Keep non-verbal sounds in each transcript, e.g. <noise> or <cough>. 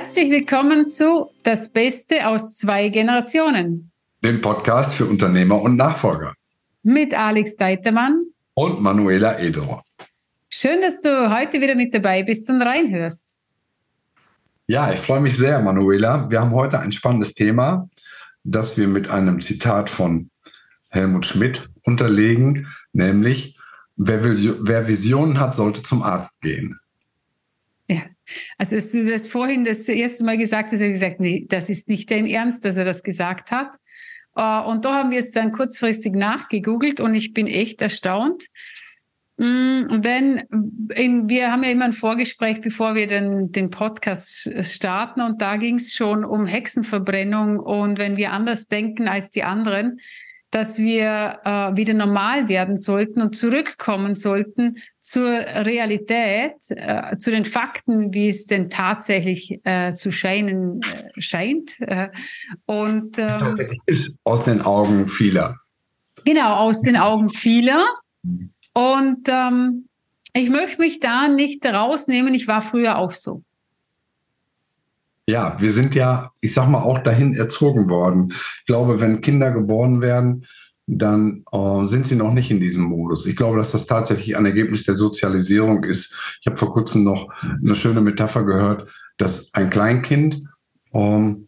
Herzlich willkommen zu Das Beste aus zwei Generationen. Dem Podcast für Unternehmer und Nachfolger. Mit Alex Deitermann und Manuela Eder. Schön, dass du heute wieder mit dabei bist und reinhörst. Ja, ich freue mich sehr, Manuela. Wir haben heute ein spannendes Thema, das wir mit einem Zitat von Helmut Schmidt unterlegen, nämlich wer Visionen hat, sollte zum Arzt gehen. Also als du das vorhin das erste Mal gesagt hast, habe ich gesagt, nee, das ist nicht dein Ernst, dass er das gesagt hat. Äh, und da haben wir es dann kurzfristig nachgegoogelt und ich bin echt erstaunt. Mm, denn in, wir haben ja immer ein Vorgespräch, bevor wir den, den Podcast starten und da ging es schon um Hexenverbrennung und wenn wir anders denken als die anderen, dass wir äh, wieder normal werden sollten und zurückkommen sollten zur Realität, äh, zu den Fakten, wie es denn tatsächlich äh, zu scheinen äh, scheint. Äh, und ähm, tatsächlich ist aus den Augen vieler. Genau, aus den Augen vieler. Und ähm, ich möchte mich da nicht rausnehmen. Ich war früher auch so. Ja, wir sind ja, ich sag mal, auch dahin erzogen worden. Ich glaube, wenn Kinder geboren werden, dann äh, sind sie noch nicht in diesem Modus. Ich glaube, dass das tatsächlich ein Ergebnis der Sozialisierung ist. Ich habe vor kurzem noch eine schöne Metapher gehört, dass ein Kleinkind ähm,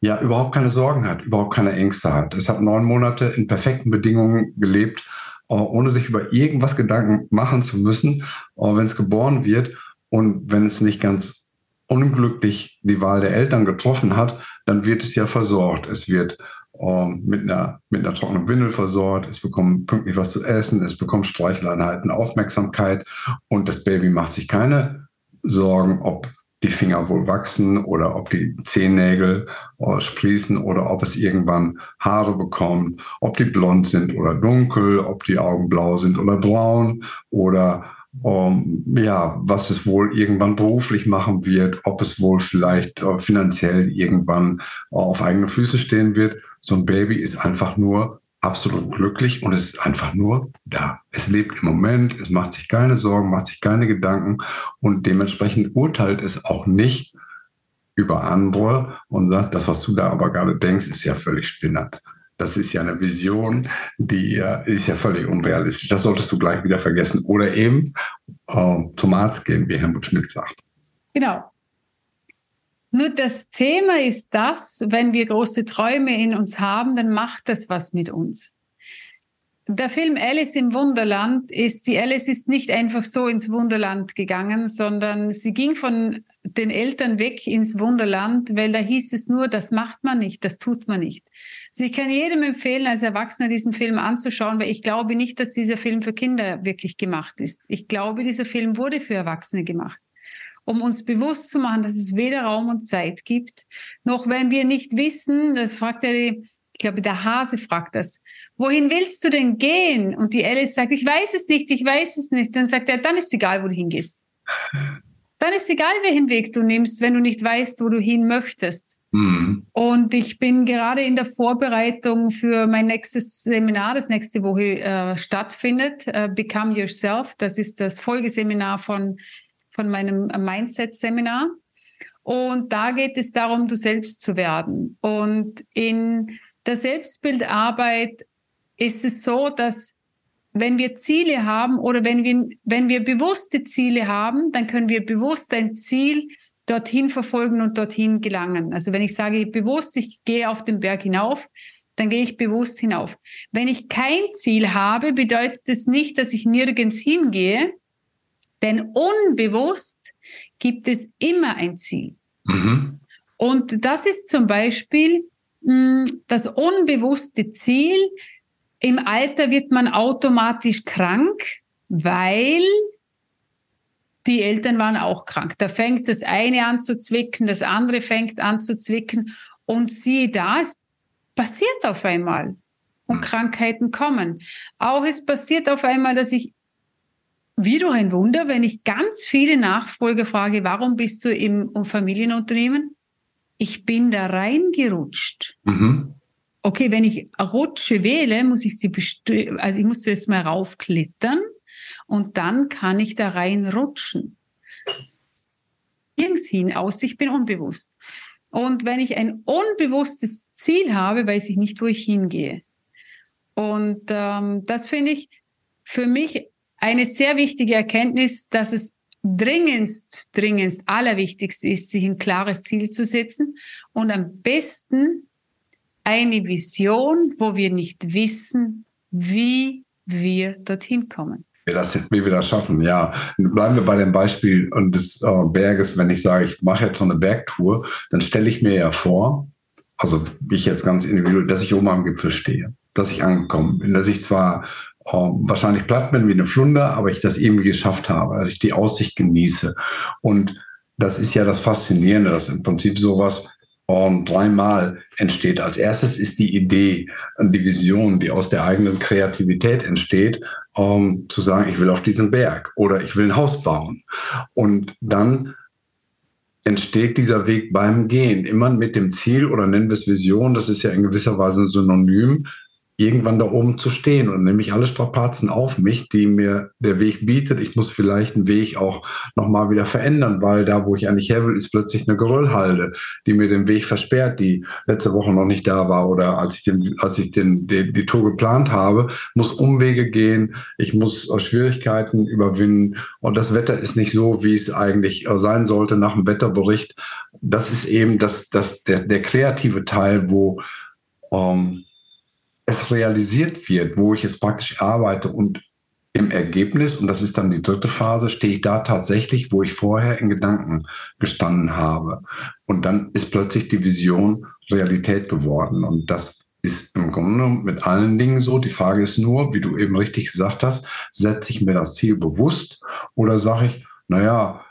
ja überhaupt keine Sorgen hat, überhaupt keine Ängste hat. Es hat neun Monate in perfekten Bedingungen gelebt, äh, ohne sich über irgendwas Gedanken machen zu müssen, äh, wenn es geboren wird und wenn es nicht ganz unglücklich die Wahl der Eltern getroffen hat, dann wird es ja versorgt. Es wird äh, mit, einer, mit einer trockenen Windel versorgt, es bekommt pünktlich was zu essen, es bekommt Streicheleinheiten, Aufmerksamkeit. Und das Baby macht sich keine Sorgen, ob die Finger wohl wachsen oder ob die Zehennägel äh, sprießen oder ob es irgendwann Haare bekommt, ob die blond sind oder dunkel, ob die Augen blau sind oder braun oder um, ja, was es wohl irgendwann beruflich machen wird, ob es wohl vielleicht uh, finanziell irgendwann uh, auf eigene Füße stehen wird. So ein Baby ist einfach nur absolut glücklich und es ist einfach nur da. Es lebt im Moment, es macht sich keine Sorgen, macht sich keine Gedanken und dementsprechend urteilt es auch nicht über andere und sagt, das, was du da aber gerade denkst, ist ja völlig spinnert. Das ist ja eine Vision, die ist ja völlig unrealistisch. Das solltest du gleich wieder vergessen. Oder eben äh, zum Arzt gehen, wie Helmut Schmidt sagt. Genau. Nur das Thema ist das, wenn wir große Träume in uns haben, dann macht das was mit uns. Der Film Alice im Wunderland ist, die Alice ist nicht einfach so ins Wunderland gegangen, sondern sie ging von den Eltern weg ins Wunderland, weil da hieß es nur, das macht man nicht, das tut man nicht. Also ich kann jedem empfehlen, als Erwachsener diesen Film anzuschauen, weil ich glaube nicht, dass dieser Film für Kinder wirklich gemacht ist. Ich glaube, dieser Film wurde für Erwachsene gemacht, um uns bewusst zu machen, dass es weder Raum und Zeit gibt, noch wenn wir nicht wissen, das fragt er die, ich glaube, der Hase fragt das, wohin willst du denn gehen? Und die Alice sagt, ich weiß es nicht, ich weiß es nicht. Dann sagt er, dann ist egal, wo du hingehst dann ist egal, welchen Weg du nimmst, wenn du nicht weißt, wo du hin möchtest. Mhm. Und ich bin gerade in der Vorbereitung für mein nächstes Seminar, das nächste Woche äh, stattfindet, äh, Become Yourself. Das ist das Folgeseminar von, von meinem Mindset-Seminar. Und da geht es darum, du selbst zu werden. Und in der Selbstbildarbeit ist es so, dass wenn wir Ziele haben oder wenn wir, wenn wir bewusste Ziele haben, dann können wir bewusst ein Ziel dorthin verfolgen und dorthin gelangen. Also wenn ich sage bewusst, ich gehe auf den Berg hinauf, dann gehe ich bewusst hinauf. Wenn ich kein Ziel habe, bedeutet es nicht, dass ich nirgends hingehe, denn unbewusst gibt es immer ein Ziel. Mhm. Und das ist zum Beispiel das unbewusste Ziel, im Alter wird man automatisch krank, weil die Eltern waren auch krank. Da fängt das eine an zu zwicken, das andere fängt an zu zwicken und siehe da, es passiert auf einmal und hm. Krankheiten kommen. Auch es passiert auf einmal, dass ich wie durch ein Wunder, wenn ich ganz viele Nachfolger frage, warum bist du im Familienunternehmen? Ich bin da reingerutscht. Mhm okay, wenn ich Rutsche wähle, muss ich sie, also ich muss zuerst mal raufklettern und dann kann ich da reinrutschen. nirgends hin, aus ich bin unbewusst. Und wenn ich ein unbewusstes Ziel habe, weiß ich nicht, wo ich hingehe. Und ähm, das finde ich für mich eine sehr wichtige Erkenntnis, dass es dringendst, dringendst allerwichtigste ist, sich ein klares Ziel zu setzen und am besten eine Vision, wo wir nicht wissen, wie wir dorthin kommen. Wie, das, wie wir das schaffen, ja. Bleiben wir bei dem Beispiel des äh, Berges. Wenn ich sage, ich mache jetzt so eine Bergtour, dann stelle ich mir ja vor, also ich jetzt ganz individuell, dass ich oben am Gipfel stehe, dass ich angekommen bin, dass ich zwar ähm, wahrscheinlich platt bin wie eine Flunder, aber ich das irgendwie geschafft habe, dass ich die Aussicht genieße. Und das ist ja das Faszinierende, dass im Prinzip sowas ähm, dreimal entsteht. Als erstes ist die Idee, die Vision, die aus der eigenen Kreativität entsteht, ähm, zu sagen, ich will auf diesen Berg oder ich will ein Haus bauen. Und dann entsteht dieser Weg beim Gehen, immer mit dem Ziel oder nennen wir es Vision, das ist ja in gewisser Weise ein Synonym, irgendwann da oben zu stehen und nehme ich alle Strapazen auf mich, die mir der Weg bietet. Ich muss vielleicht einen Weg auch nochmal wieder verändern, weil da, wo ich eigentlich her will, ist plötzlich eine Geröllhalde, die mir den Weg versperrt, die letzte Woche noch nicht da war oder als ich, den, als ich den, die, die Tour geplant habe, muss Umwege gehen, ich muss Schwierigkeiten überwinden und das Wetter ist nicht so, wie es eigentlich sein sollte nach dem Wetterbericht. Das ist eben das, das, der, der kreative Teil, wo ähm, es realisiert wird, wo ich es praktisch arbeite und im Ergebnis, und das ist dann die dritte Phase, stehe ich da tatsächlich, wo ich vorher in Gedanken gestanden habe. Und dann ist plötzlich die Vision Realität geworden. Und das ist im Grunde mit allen Dingen so. Die Frage ist nur, wie du eben richtig gesagt hast, setze ich mir das Ziel bewusst oder sage ich, naja,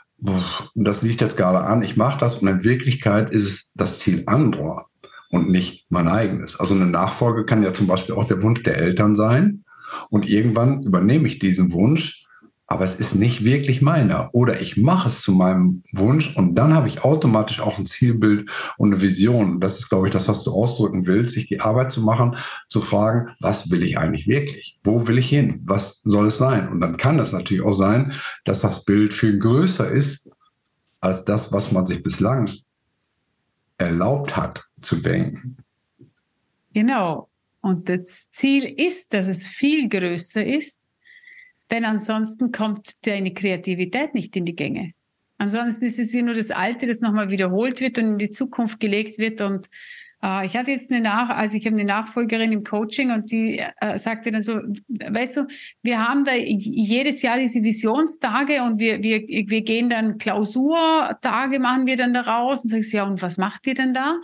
das liegt jetzt gerade an, ich mache das und in Wirklichkeit ist es das Ziel anderer und nicht mein eigenes. Also eine Nachfolge kann ja zum Beispiel auch der Wunsch der Eltern sein. Und irgendwann übernehme ich diesen Wunsch, aber es ist nicht wirklich meiner. Oder ich mache es zu meinem Wunsch und dann habe ich automatisch auch ein Zielbild und eine Vision. Das ist, glaube ich, das, was du ausdrücken willst, sich die Arbeit zu machen, zu fragen, was will ich eigentlich wirklich? Wo will ich hin? Was soll es sein? Und dann kann es natürlich auch sein, dass das Bild viel größer ist als das, was man sich bislang erlaubt hat zu denken. Genau. Und das Ziel ist, dass es viel größer ist, denn ansonsten kommt deine Kreativität nicht in die Gänge. Ansonsten ist es ja nur das Alte, das nochmal wiederholt wird und in die Zukunft gelegt wird und äh, ich hatte jetzt eine Nach, also ich habe eine Nachfolgerin im Coaching und die äh, sagte dann so, weißt du, wir haben da jedes Jahr diese Visionstage und wir, wir, wir gehen dann Klausurtage, machen wir dann daraus und sagst, ja, und was macht ihr denn da?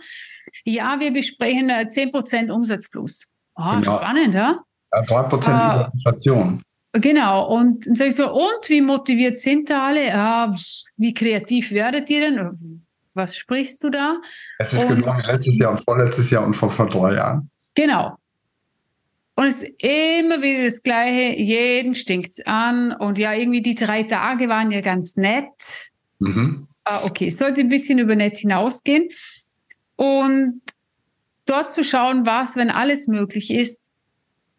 Ja, wir besprechen äh, 10% Umsatz plus. Oh, genau. spannend, ja? ja 3% äh, Inflation. Genau, und dann sage ich so, und wie motiviert sind da alle? Ja, wie kreativ werdet ihr denn? was sprichst du da? Es ist und, genau wie letztes Jahr und vorletztes Jahr und vor, vor drei Jahren. Genau. Und es ist immer wieder das Gleiche, jeden stinkt es an. Und ja, irgendwie die drei Tage waren ja ganz nett. Mhm. Ah, okay, sollte ein bisschen über nett hinausgehen. Und dort zu schauen, was, wenn alles möglich ist,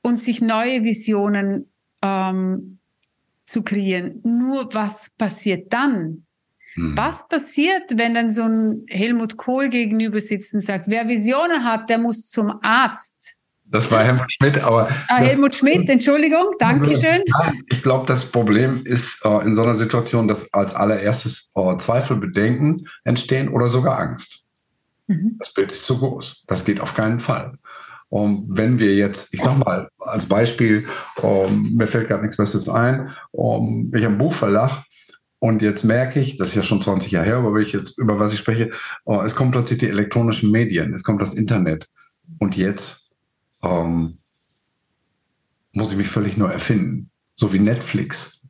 und sich neue Visionen ähm, zu kreieren. Nur was passiert dann? Hm. Was passiert, wenn dann so ein Helmut Kohl gegenüber sitzt und sagt, wer Visionen hat, der muss zum Arzt? Das war Helmut Schmidt, aber. Ah, Helmut Schmidt, Entschuldigung, Dankeschön. Ich glaube, das Problem ist äh, in so einer Situation, dass als allererstes äh, Zweifel, Bedenken entstehen oder sogar Angst. Mhm. Das Bild ist zu groß. Das geht auf keinen Fall. Und wenn wir jetzt, ich sag mal, als Beispiel, um, mir fällt gerade nichts Besseres ein, um, ich habe einen Buchverlag und jetzt merke ich, das ist ja schon 20 Jahre her, aber ich jetzt, über was ich spreche, oh, es kommen plötzlich die elektronischen Medien, es kommt das Internet. Und jetzt ähm, muss ich mich völlig neu erfinden. So wie Netflix.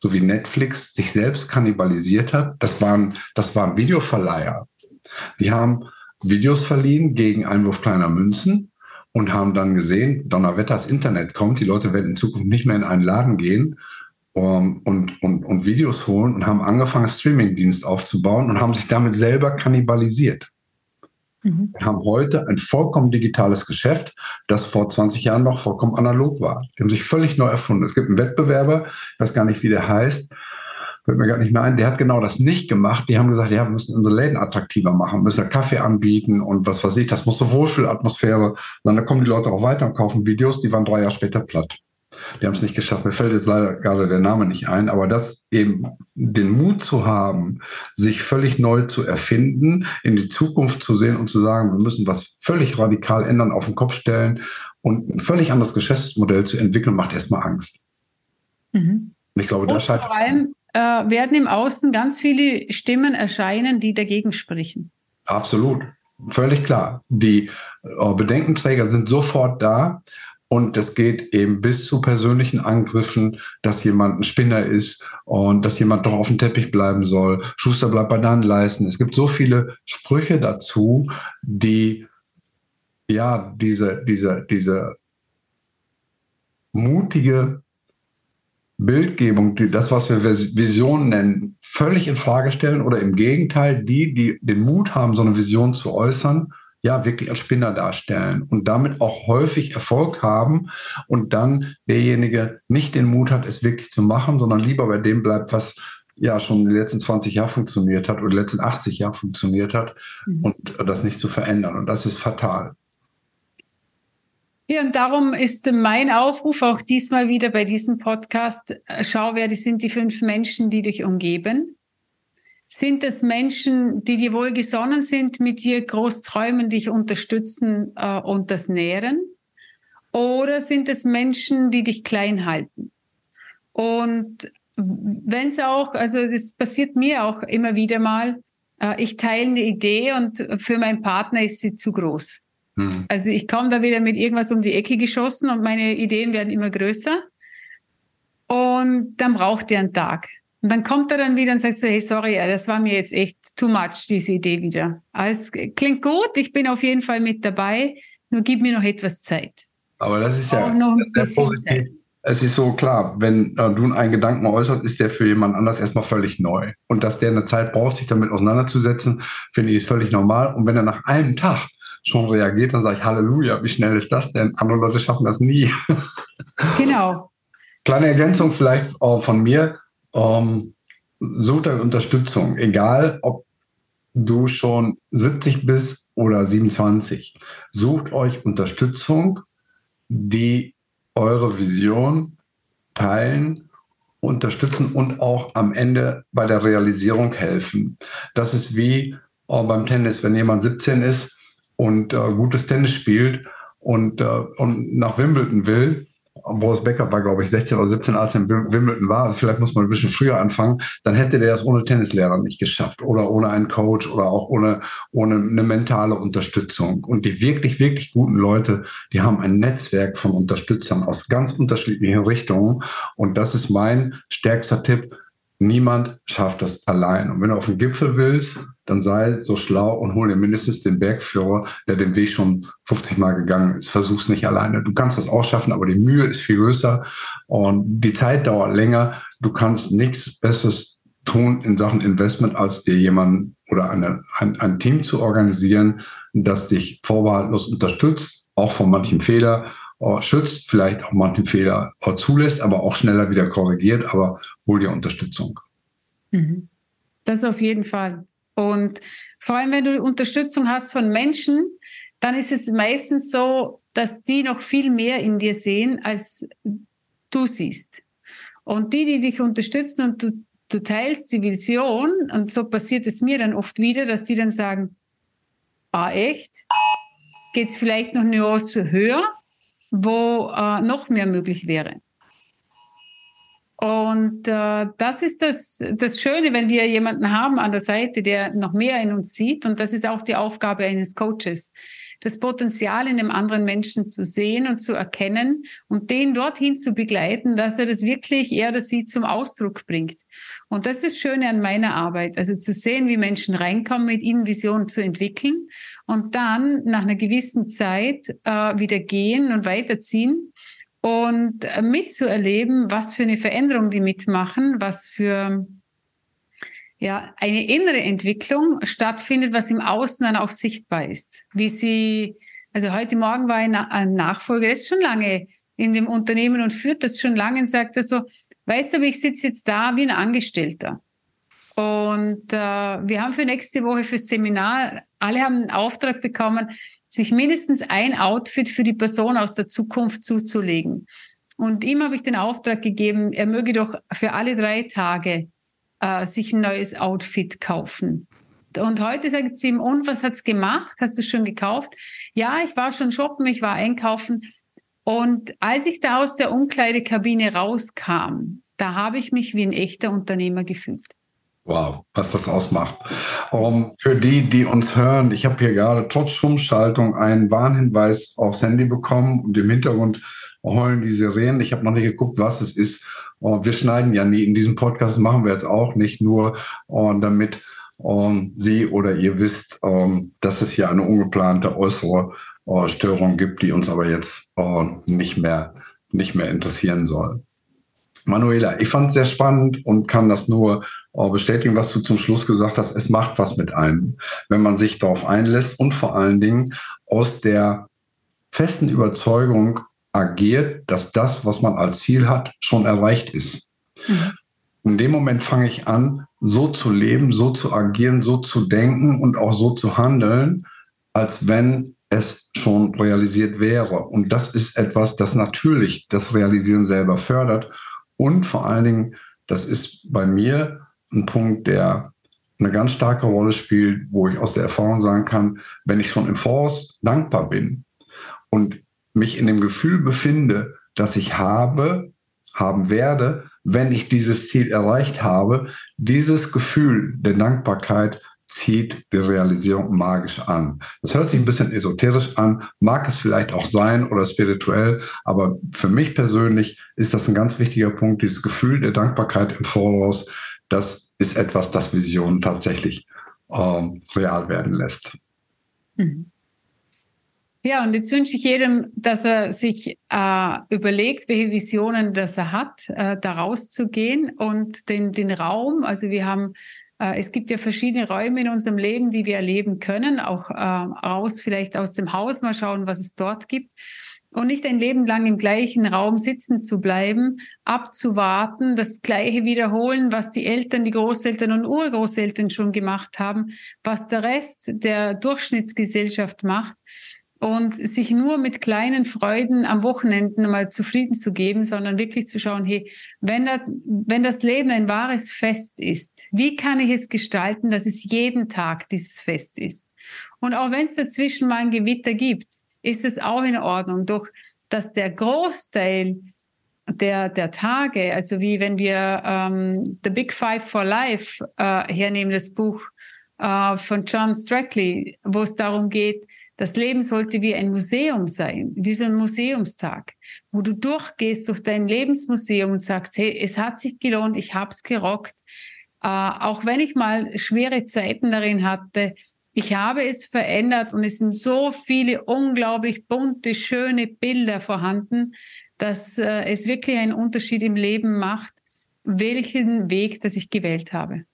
So wie Netflix sich selbst kannibalisiert hat. Das waren, das waren Videoverleiher. Die haben Videos verliehen gegen Einwurf kleiner Münzen und haben dann gesehen, Donnerwetter, das Internet kommt, die Leute werden in Zukunft nicht mehr in einen Laden gehen, um, und, und, und Videos holen und haben angefangen, Streamingdienst aufzubauen und haben sich damit selber kannibalisiert. Mhm. Wir haben heute ein vollkommen digitales Geschäft, das vor 20 Jahren noch vollkommen analog war. Die haben sich völlig neu erfunden. Es gibt einen Wettbewerber, ich weiß gar nicht, wie der heißt, fällt mir gar nicht mehr ein, der hat genau das nicht gemacht. Die haben gesagt, ja, wir müssen unsere Läden attraktiver machen, müssen Kaffee anbieten und was weiß ich, das muss so Wohlfühlatmosphäre. Und dann kommen die Leute auch weiter und kaufen Videos, die waren drei Jahre später platt. Die haben es nicht geschafft. Mir fällt jetzt leider gerade der Name nicht ein, aber das eben den Mut zu haben, sich völlig neu zu erfinden, in die Zukunft zu sehen und zu sagen, wir müssen was völlig radikal ändern, auf den Kopf stellen und ein völlig anderes Geschäftsmodell zu entwickeln, macht erstmal Angst. Mhm. Ich glaube, da scheitert. Vor allem äh, werden im Außen ganz viele Stimmen erscheinen, die dagegen sprechen. Absolut. Völlig klar. Die äh, Bedenkenträger sind sofort da und es geht eben bis zu persönlichen Angriffen, dass jemand ein Spinner ist und dass jemand doch auf dem Teppich bleiben soll. Schuster bleibt bei deinen Leisten. Es gibt so viele Sprüche dazu, die ja diese, diese, diese mutige Bildgebung, die, das, was wir Vision nennen, völlig in Frage stellen oder im Gegenteil, die, die den Mut haben, so eine Vision zu äußern, ja, wirklich als Spinner darstellen und damit auch häufig Erfolg haben und dann derjenige nicht den Mut hat, es wirklich zu machen, sondern lieber bei dem bleibt, was ja schon in den letzten 20 Jahren funktioniert hat oder die letzten 80 Jahre funktioniert hat mhm. und das nicht zu verändern. Und das ist fatal. Ja, und darum ist mein Aufruf auch diesmal wieder bei diesem Podcast, äh, schau, wer die sind die fünf Menschen, die dich umgeben. Sind es Menschen, die dir wohlgesonnen sind, mit dir groß träumen, dich unterstützen äh, und das nähren? Oder sind es Menschen, die dich klein halten? Und wenn es auch, also das passiert mir auch immer wieder mal, äh, ich teile eine Idee und für meinen Partner ist sie zu groß. Hm. Also ich komme da wieder mit irgendwas um die Ecke geschossen und meine Ideen werden immer größer. Und dann braucht er einen Tag. Und dann kommt er dann wieder und sagt so, hey, sorry, das war mir jetzt echt too much, diese Idee wieder. Alles klingt gut, ich bin auf jeden Fall mit dabei, nur gib mir noch etwas Zeit. Aber das ist ja noch sehr positiv. Zeit. Es ist so klar, wenn äh, du einen Gedanken äußerst, ist der für jemand anders erstmal völlig neu. Und dass der eine Zeit braucht, sich damit auseinanderzusetzen, finde ich ist völlig normal. Und wenn er nach einem Tag schon reagiert, dann sage ich Halleluja, wie schnell ist das denn? Andere Leute schaffen das nie. <laughs> Genau. Kleine Ergänzung vielleicht auch von mir. Ähm, sucht euch Unterstützung, egal ob du schon 70 bist oder 27. Sucht euch Unterstützung, die eure Vision teilen, unterstützen und auch am Ende bei der Realisierung helfen. Das ist wie äh, beim Tennis, wenn jemand 17 ist und äh, gutes Tennis spielt und, äh, und nach Wimbledon will, Boris Becker war, glaube ich, 16 oder 17, als er in Wimbledon war. Vielleicht muss man ein bisschen früher anfangen. Dann hätte der es ohne Tennislehrer nicht geschafft oder ohne einen Coach oder auch ohne, ohne eine mentale Unterstützung. Und die wirklich, wirklich guten Leute, die haben ein Netzwerk von Unterstützern aus ganz unterschiedlichen Richtungen. Und das ist mein stärkster Tipp. Niemand schafft das allein. Und wenn du auf den Gipfel willst, dann sei so schlau und hol dir mindestens den Bergführer, der den Weg schon 50 Mal gegangen ist. Versuch's nicht alleine. Du kannst das auch schaffen, aber die Mühe ist viel größer und die Zeit dauert länger. Du kannst nichts Besseres tun in Sachen Investment, als dir jemanden oder eine, ein, ein Team zu organisieren, das dich vorbehaltlos unterstützt, auch von manchen Fehler äh, schützt, vielleicht auch manchen Fehler äh, zulässt, aber auch schneller wieder korrigiert, aber hol dir Unterstützung. Mhm. Das auf jeden Fall. Und vor allem, wenn du Unterstützung hast von Menschen, dann ist es meistens so, dass die noch viel mehr in dir sehen, als du siehst. Und die, die dich unterstützen und du, du teilst die Vision, und so passiert es mir dann oft wieder, dass die dann sagen, ah echt? Geht es vielleicht noch eine Nuance höher, wo äh, noch mehr möglich wäre? Und äh, das ist das, das Schöne, wenn wir jemanden haben an der Seite, der noch mehr in uns sieht. Und das ist auch die Aufgabe eines Coaches, das Potenzial in dem anderen Menschen zu sehen und zu erkennen und den dorthin zu begleiten, dass er das wirklich, er oder sie zum Ausdruck bringt. Und das ist das Schöne an meiner Arbeit. Also zu sehen, wie Menschen reinkommen, mit ihnen Visionen zu entwickeln und dann nach einer gewissen Zeit äh, wieder gehen und weiterziehen und äh, mitzuerleben, was für eine Veränderung die mitmachen, was für ja, eine innere Entwicklung stattfindet, was im Außen dann auch sichtbar ist. Wie sie, also heute Morgen war ein Nachfolger, der ist schon lange in dem Unternehmen und führt das schon lange und sagt also, weißt du, ich sitze jetzt da wie ein Angestellter. Und äh, wir haben für nächste Woche fürs Seminar, alle haben einen Auftrag bekommen, sich mindestens ein Outfit für die Person aus der Zukunft zuzulegen. Und ihm habe ich den Auftrag gegeben, er möge doch für alle drei Tage äh, sich ein neues Outfit kaufen. Und heute sagt sie ihm, und was hat's gemacht? Hast du schon gekauft? Ja, ich war schon shoppen, ich war einkaufen. Und als ich da aus der Umkleidekabine rauskam, da habe ich mich wie ein echter Unternehmer gefühlt. Wow, was das ausmacht. Um, für die, die uns hören, ich habe hier gerade trotz Stummschaltung einen Warnhinweis aufs Handy bekommen und im Hintergrund heulen die Sirenen. Ich habe noch nicht geguckt, was es ist. Und wir schneiden ja nie in diesem Podcast, machen wir jetzt auch nicht nur, und damit um, Sie oder ihr wisst, um, dass es hier eine ungeplante äußere uh, Störung gibt, die uns aber jetzt uh, nicht, mehr, nicht mehr interessieren soll. Manuela, ich fand es sehr spannend und kann das nur uh, bestätigen, was du zum Schluss gesagt hast. Es macht was mit einem, wenn man sich darauf einlässt und vor allen Dingen aus der festen Überzeugung agiert, dass das, was man als Ziel hat, schon erreicht ist. Mhm. In dem Moment fange ich an, so zu leben, so zu agieren, so zu denken und auch so zu handeln, als wenn es schon realisiert wäre. Und das ist etwas, das natürlich das Realisieren selber fördert. Und vor allen Dingen, das ist bei mir ein Punkt, der eine ganz starke Rolle spielt, wo ich aus der Erfahrung sagen kann, wenn ich schon im Voraus dankbar bin und mich in dem Gefühl befinde, dass ich habe, haben werde, wenn ich dieses Ziel erreicht habe, dieses Gefühl der Dankbarkeit zieht die Realisierung magisch an. Das hört sich ein bisschen esoterisch an, mag es vielleicht auch sein oder spirituell, aber für mich persönlich ist das ein ganz wichtiger Punkt, dieses Gefühl der Dankbarkeit im Voraus, das ist etwas, das Visionen tatsächlich ähm, real werden lässt. Mhm. Ja, und jetzt wünsche ich jedem, dass er sich äh, überlegt, welche Visionen das er hat, äh, da rauszugehen und den, den Raum. Also wir haben, es gibt ja verschiedene Räume in unserem Leben, die wir erleben können, auch äh, raus vielleicht aus dem Haus, mal schauen, was es dort gibt. Und nicht ein Leben lang im gleichen Raum sitzen zu bleiben, abzuwarten, das Gleiche wiederholen, was die Eltern, die Großeltern und Urgroßeltern schon gemacht haben, was der Rest der Durchschnittsgesellschaft macht und sich nur mit kleinen Freuden am Wochenende mal zufrieden zu geben, sondern wirklich zu schauen, hey, wenn, das, wenn das Leben ein wahres Fest ist, wie kann ich es gestalten, dass es jeden Tag dieses Fest ist? Und auch wenn es dazwischen mal ein Gewitter gibt, ist es auch in Ordnung. Doch dass der Großteil der, der Tage, also wie wenn wir ähm, The Big Five for Life äh, hernehmen, das Buch äh, von John Strackley, wo es darum geht, das Leben sollte wie ein Museum sein, wie so ein Museumstag, wo du durchgehst durch dein Lebensmuseum und sagst, hey, es hat sich gelohnt, ich hab's gerockt. Äh, auch wenn ich mal schwere Zeiten darin hatte, ich habe es verändert und es sind so viele unglaublich bunte, schöne Bilder vorhanden, dass äh, es wirklich einen Unterschied im Leben macht, welchen Weg, das ich gewählt habe.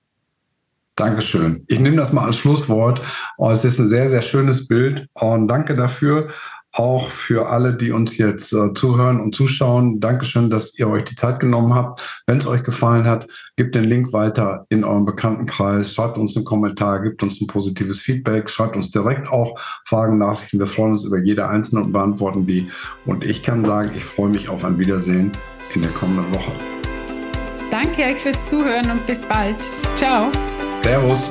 Dankeschön. Ich nehme das mal als Schlusswort. Oh, es ist ein sehr, sehr schönes Bild und danke dafür. Auch für alle, die uns jetzt äh, zuhören und zuschauen. Dankeschön, dass ihr euch die Zeit genommen habt. Wenn es euch gefallen hat, gebt den Link weiter in eurem Bekanntenkreis. Schreibt uns einen Kommentar, gebt uns ein positives Feedback, schreibt uns direkt auch Fragen, Nachrichten. Wir freuen uns über jede einzelne und beantworten die. Und ich kann sagen, ich freue mich auf ein Wiedersehen in der kommenden Woche. Danke euch fürs Zuhören und bis bald. Ciao. Até os